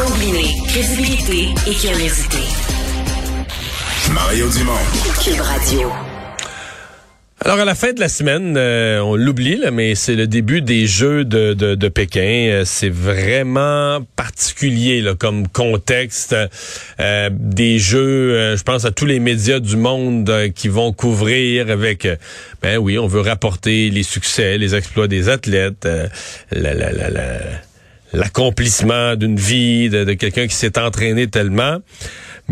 Combiner crédibilité et curiosité. Mario Dumont. Cube Radio. Alors, à la fin de la semaine, euh, on l'oublie, là, mais c'est le début des Jeux de, de, de Pékin. Euh, c'est vraiment particulier là, comme contexte. Euh, des Jeux, je pense à tous les médias du monde qui vont couvrir avec, ben oui, on veut rapporter les succès, les exploits des athlètes, la, la, la, l'accomplissement d'une vie, de, quelqu'un qui s'est entraîné tellement.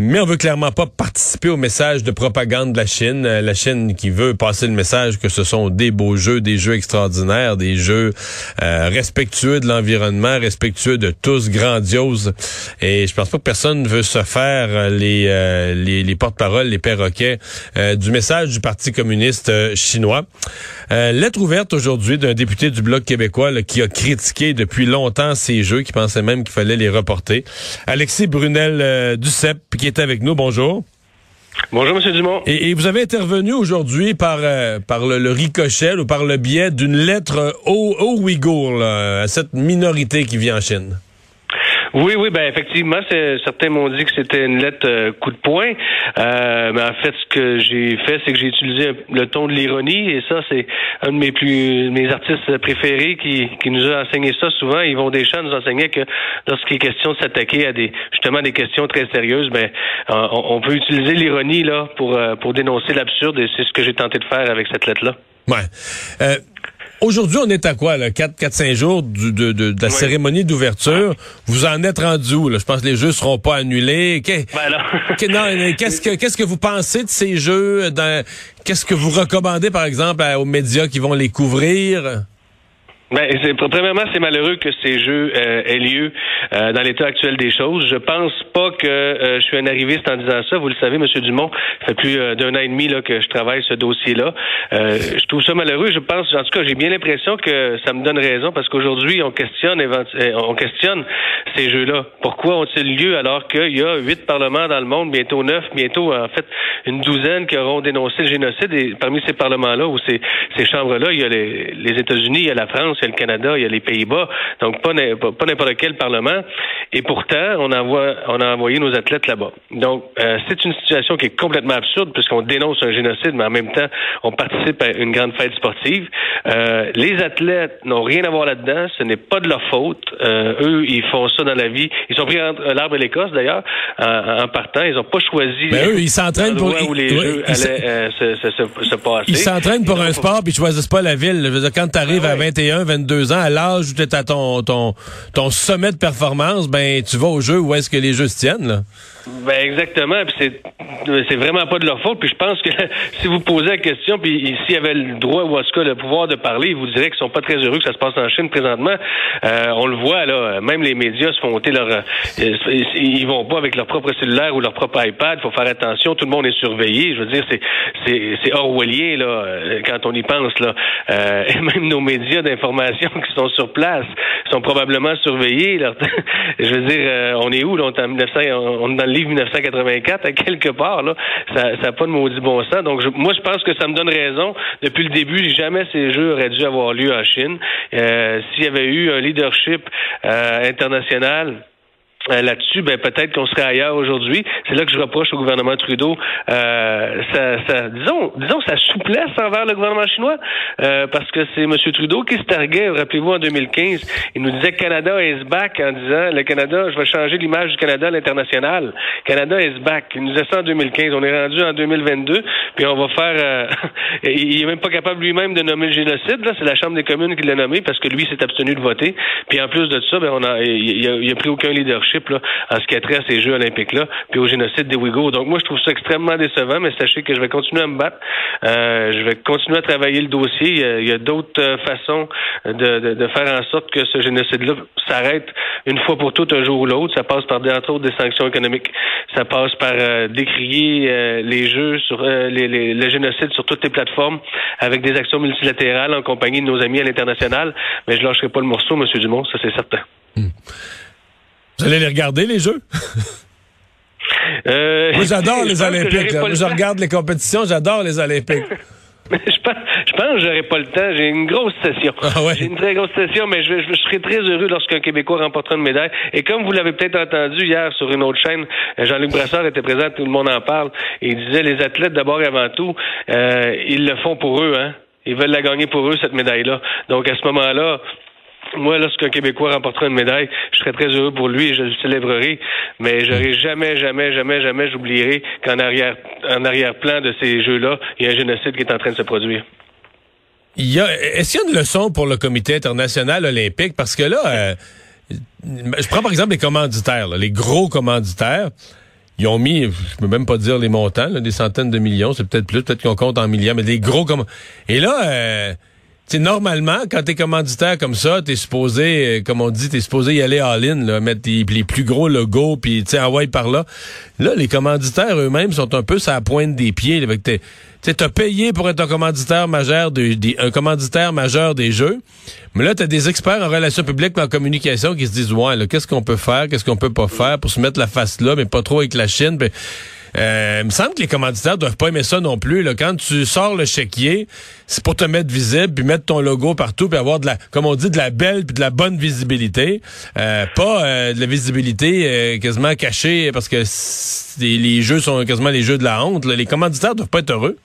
Mais on veut clairement pas participer au message de propagande de la Chine. Euh, la Chine qui veut passer le message que ce sont des beaux jeux, des jeux extraordinaires, des jeux euh, respectueux de l'environnement, respectueux de tous, grandioses. Et je pense pas que personne veut se faire euh, les, les, les porte-paroles, les perroquets du message du Parti communiste chinois. lettre ouverte aujourd'hui d'un député du Bloc québécois qui a critiqué depuis longtemps ces jeux, qui pensait même qu'il fallait les reporter. Alexis Brunel Duceppe, qui est avec nous. Bonjour. Bonjour, M. Dumont. Et, vous avez intervenu aujourd'hui par, euh, par le, ricochet ou par le biais d'une lettre aux, aux Ouïghours, à cette minorité qui vit en Chine. Oui, oui, ben effectivement, certains m'ont dit que c'était une lettre euh, coup de poing. Euh, mais en fait, ce que j'ai fait, c'est que j'ai utilisé le ton de l'ironie, et ça, c'est un de mes plus mes artistes préférés qui, qui nous a enseigné ça souvent. Ils vont des champs nous enseigner que lorsqu'il est question de s'attaquer à des justement des questions très sérieuses, ben on, peut utiliser l'ironie là pour euh, pour dénoncer l'absurde, et c'est ce que j'ai tenté de faire avec cette lettre là. Ouais. Aujourd'hui, on est à quoi, là? 4-5 jours du, de, de, de, la cérémonie d'ouverture. Vous en êtes rendu où? Là? Je pense que les jeux seront pas annulés. Qu'est-ce que qu'est-ce que vous pensez de ces jeux? Qu'est-ce que vous recommandez, par exemple, aux médias qui vont les couvrir? Ben, premièrement, c'est malheureux que ces jeux euh, aient lieu euh, dans l'état actuel des choses. Je pense pas que euh, je suis un arriviste en disant ça. Vous le savez, Monsieur Dumont, ça fait plus d'un an et demi là, que je travaille ce dossier-là. je trouve ça malheureux. Je pense, en tout cas, j'ai bien l'impression que ça me donne raison parce qu'aujourd'hui, on questionne, on questionne ces jeux-là. Pourquoi ont-ils lieu alors qu'il y a huit parlements dans le monde, bientôt neuf, bientôt en fait une douzaine qui auront dénoncé le génocide. Et parmi ces parlements-là ou ces, chambres-là, il y a les États-Unis, il y a la France il y a le Canada, il y a les Pays-Bas, donc pas, pas n'importe quel parlement. Et pourtant, on, envoie, on a envoyé nos athlètes là-bas. Donc, euh, c'est une situation qui est complètement absurde puisqu'on dénonce un génocide, mais en même temps, on participe à une grande fête sportive. Euh, les athlètes n'ont rien à voir là-dedans. Ce n'est pas de leur faute. Euh, eux, ils font ça dans la vie. Ils sont pris entre l'arbre et l'Écosse, d'ailleurs, en, partant. Ils n'ont pas choisi. Ben eux, ils s'entraînent pour où les jeux allaient se, se, se, passer. Ils s'entraînent pour un sport, puis ils choisissent pas la ville. Je veux dire, quand tu arrives à 21, 22 ans, à l'âge où tu es à ton, ton, ton sommet de performance, ben tu vas au jeu où est-ce que les jeux se tiennent. Là. Ben exactement. Puis c'est c'est vraiment pas de leur faute. Puis je pense que si vous posez la question, puis s'ils avaient le droit ou en tout cas le pouvoir de parler, ils vous diraient qu'ils sont pas très heureux que ça se passe en Chine présentement. Euh, on le voit là, même les médias se font ôter leur, euh, ils vont pas avec leur propre cellulaire ou leur propre iPad. Faut faire attention. Tout le monde est surveillé. Je veux dire, c'est c'est c'est orwellien là euh, quand on y pense là. Euh, et même nos médias d'information qui sont sur place sont probablement surveillés. Je veux dire, on est où là On est, en 1900, on est dans le livre 1984 à quelque part là. Ça n'a pas de maudit bon sens. Donc moi je pense que ça me donne raison. Depuis le début, jamais ces jeux auraient dû avoir lieu en Chine. Euh, s'il y avait eu un leadership euh, international euh, là-dessus, ben peut-être qu'on serait ailleurs aujourd'hui. C'est là que je reproche au gouvernement Trudeau, euh, ça, disons, disons sa souplesse envers le gouvernement chinois, euh, parce que c'est M. Trudeau qui se targuait. Rappelez-vous en 2015, il nous disait Canada is back en disant le Canada, je vais changer l'image du Canada à l'international. Canada is back. Il nous disait ça en 2015. On est rendu en 2022, puis on va faire. Euh, il est même pas capable lui-même de nommer le génocide. Là, c'est la Chambre des communes qui l'a nommé parce que lui s'est abstenu de voter. Puis en plus de ça, ben on a, il, a, il a pris aucun leadership en ce qui a trait à ces Jeux olympiques-là, puis au génocide des Ouïghours. Donc moi, je trouve ça extrêmement décevant, mais sachez que je vais continuer à me battre. Euh, je vais continuer à travailler le dossier. Il y a, d'autres euh, façons de, faire en sorte que ce génocide-là s'arrête une fois pour toutes, un jour ou l'autre. Ça passe par, entre autres, des sanctions économiques. Ça passe par euh, décrier les Jeux le génocide sur toutes les plateformes avec des actions multilatérales en compagnie de nos amis à l'international. Mais je lâcherai pas le morceau, M. Dumont, ça c'est certain. Hmm. Vous allez les regarder, les jeux? Euh, Moi, j'adore les Olympiques. je regarde les compétitions, j'adore les Olympiques. je pense, je pense que j'aurai pas le temps. J'ai une grosse session. Ah J'ai une très grosse session, mais je, je, serai très heureux lorsqu'un Québécois remportera une médaille. Et comme vous l'avez peut-être entendu hier sur une autre chaîne, Jean-Luc Brassard était présent, tout le monde en parle. Et il disait les athlètes, d'abord et avant tout, euh, ils le font pour eux, hein. Ils veulent la gagner pour eux, cette médaille-là. Donc, à ce moment-là, moi, lorsqu'un Québécois remportera une médaille, je serai très heureux pour lui et je le célébrerai. Mais j'aurai jamais, jamais, jamais, jamais, j'oublierai qu'en arrière, en arrière-plan de ces jeux-là, il y a un génocide qui est en train de se produire. Y a, est-ce qu'il y a une leçon pour le Comité international olympique? Parce que là, euh, je prends par exemple les commanditaires, les gros commanditaires. Ils ont mis, je peux même pas dire les montants, des centaines de millions, c'est peut-être plus, peut-être qu'on compte en milliards, mais des gros comme. Et là, euh, normalement, quand t'es commanditaire comme ça, t'es supposé, euh, comme on dit, t'es supposé y aller all-in, mettre les, plus gros logos, puis tu sais, par là. Là, les commanditaires eux-mêmes sont un peu sur la pointe des pieds. Là, t'es, t'as payé pour être un commanditaire majeur de, un commanditaire majeur des jeux. Mais là, t'as des experts en relations publiques en communication qui se disent, ouais, là, qu'est-ce qu'on peut faire, qu'est-ce qu'on peut pas faire pour se mettre la face là, mais pas trop avec la Chine. Euh, il me semble que les commanditaires doivent pas aimer ça non plus. Là. Quand tu sors le chéquier, c'est pour te mettre visible, puis mettre ton logo partout, puis avoir de la, comme on dit, de la belle puis de la bonne visibilité. Euh, pas euh, de la visibilité quasiment cachée parce que les jeux sont quasiment les jeux de la honte. Les commanditaires doivent pas être heureux.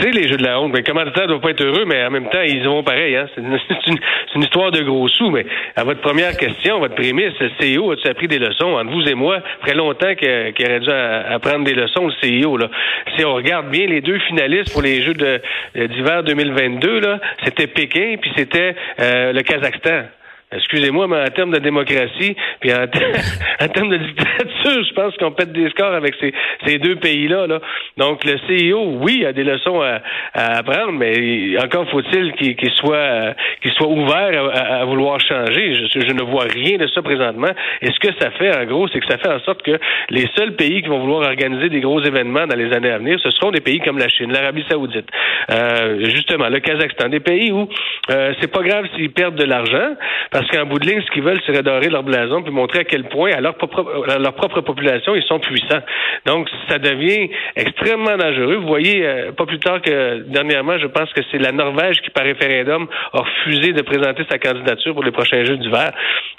C'est les jeux de la honte. Mais commanditaires ne doivent pas être heureux, mais en même temps, ils vont pareil. Hein? C'est une, histoire de gros sous. Mais à votre première question, votre prémisse, le CEO, as-tu appris des leçons? Entre vous et moi, très longtemps qu'il aurait dû apprendre des leçons, le CEO. Là. Si on regarde bien les deux finalistes pour les Jeux d'hiver 2022, là, c'était Pékin, puis c'était euh, le Kazakhstan. Excusez-moi, mais en termes de démocratie, puis en, termes de dictature, je pense qu'on pète des scores avec ces, ces deux pays-là. Là. Donc, le CEO, oui, a des leçons à, à apprendre, mais encore faut-il qu'il soit, qu'il soit ouvert à, vouloir changer. Je, je, ne vois rien de ça présentement. Et ce que ça fait, en gros, c'est que ça fait en sorte que les seuls pays qui vont vouloir organiser des gros événements dans les années à venir, ce seront des pays comme la Chine, l'Arabie Saoudite, euh, justement, le Kazakhstan, des pays où euh, c'est pas grave s'ils perdent de l'argent. Parce qu'en bout de ligne, ce qu'ils veulent, c'est redorer leur blason puis montrer à quel point, à leur propre, leur propre population, ils sont puissants. Donc, ça devient extrêmement dangereux. Vous voyez, euh, pas plus tard que dernièrement, je pense que c'est la Norvège qui, par référendum, a refusé de présenter sa candidature pour les prochains Jeux d'hiver.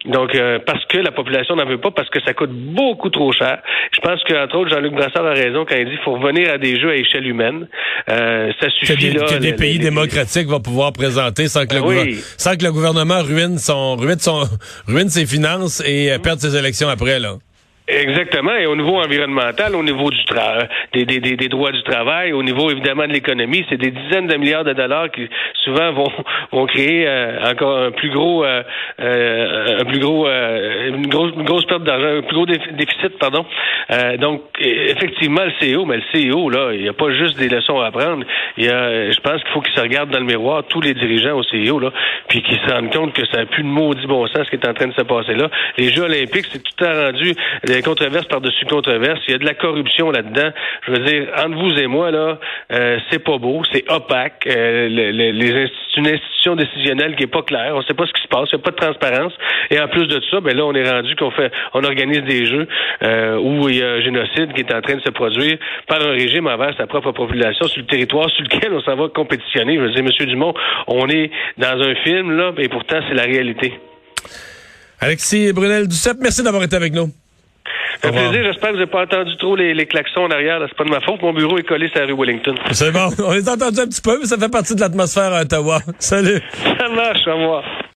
Donc, euh, parce que la population n'en veut pas, parce que ça coûte beaucoup trop cher. Je pense qu'entre autres, Jean-Luc Brassard a raison quand il dit qu'il faut revenir à des jeux à échelle humaine. Euh, ça suffit. Que des, là, que des pays démocratiques vont pouvoir présenter sans que, le, sans que le gouvernement ruine son ruine, son, ruine ses finances et euh, perd ses élections après, là. Exactement. Et au niveau environnemental, au niveau du tra des, des, des, droits du travail, au niveau évidemment de l'économie, c'est des dizaines de milliards de dollars qui souvent vont vont créer euh, encore un plus gros euh, un plus gros une grosse une grosse perte d'argent, un plus gros déficit, pardon. donc effectivement le CEO, mais le CEO là, il n'y a pas juste des leçons à apprendre. Il y a, je pense qu'il faut qu'il se regarde dans le miroir tous les dirigeants au CEO là, puis qu'ils se rendent compte que ça n'a plus de maudit bon sens ce qui est en train de se passer là. Les Jeux Olympiques, c'est tout rendu controverse par-dessus controverse. Il y a de la corruption là-dedans. Je veux dire, entre vous et moi, là, euh, c'est pas beau, c'est opaque. Euh, une institution décisionnelle qui est pas claire. On sait pas ce qui se passe. Il n'y a pas de transparence. Et en plus de ça, ben là, on est rendu qu'on fait, on organise des jeux euh, où il y a un génocide qui est en train de se produire par un régime envers sa propre population sur le territoire sur lequel on s'en va compétitionner. Je veux dire, Monsieur Dumont, on est dans un film là, et pourtant c'est la réalité. Alexis Brunel-Duceppe, merci d'avoir été avec nous. Fait plaisir. J'espère que vous n'avez pas entendu trop les, les klaxons en arrière. C'est pas de ma faute. Mon bureau est collé sur la rue Wellington. C'est bon. On les a entendus un petit peu, mais ça fait partie de l'atmosphère à Ottawa. Salut. Ça marche, au revoir.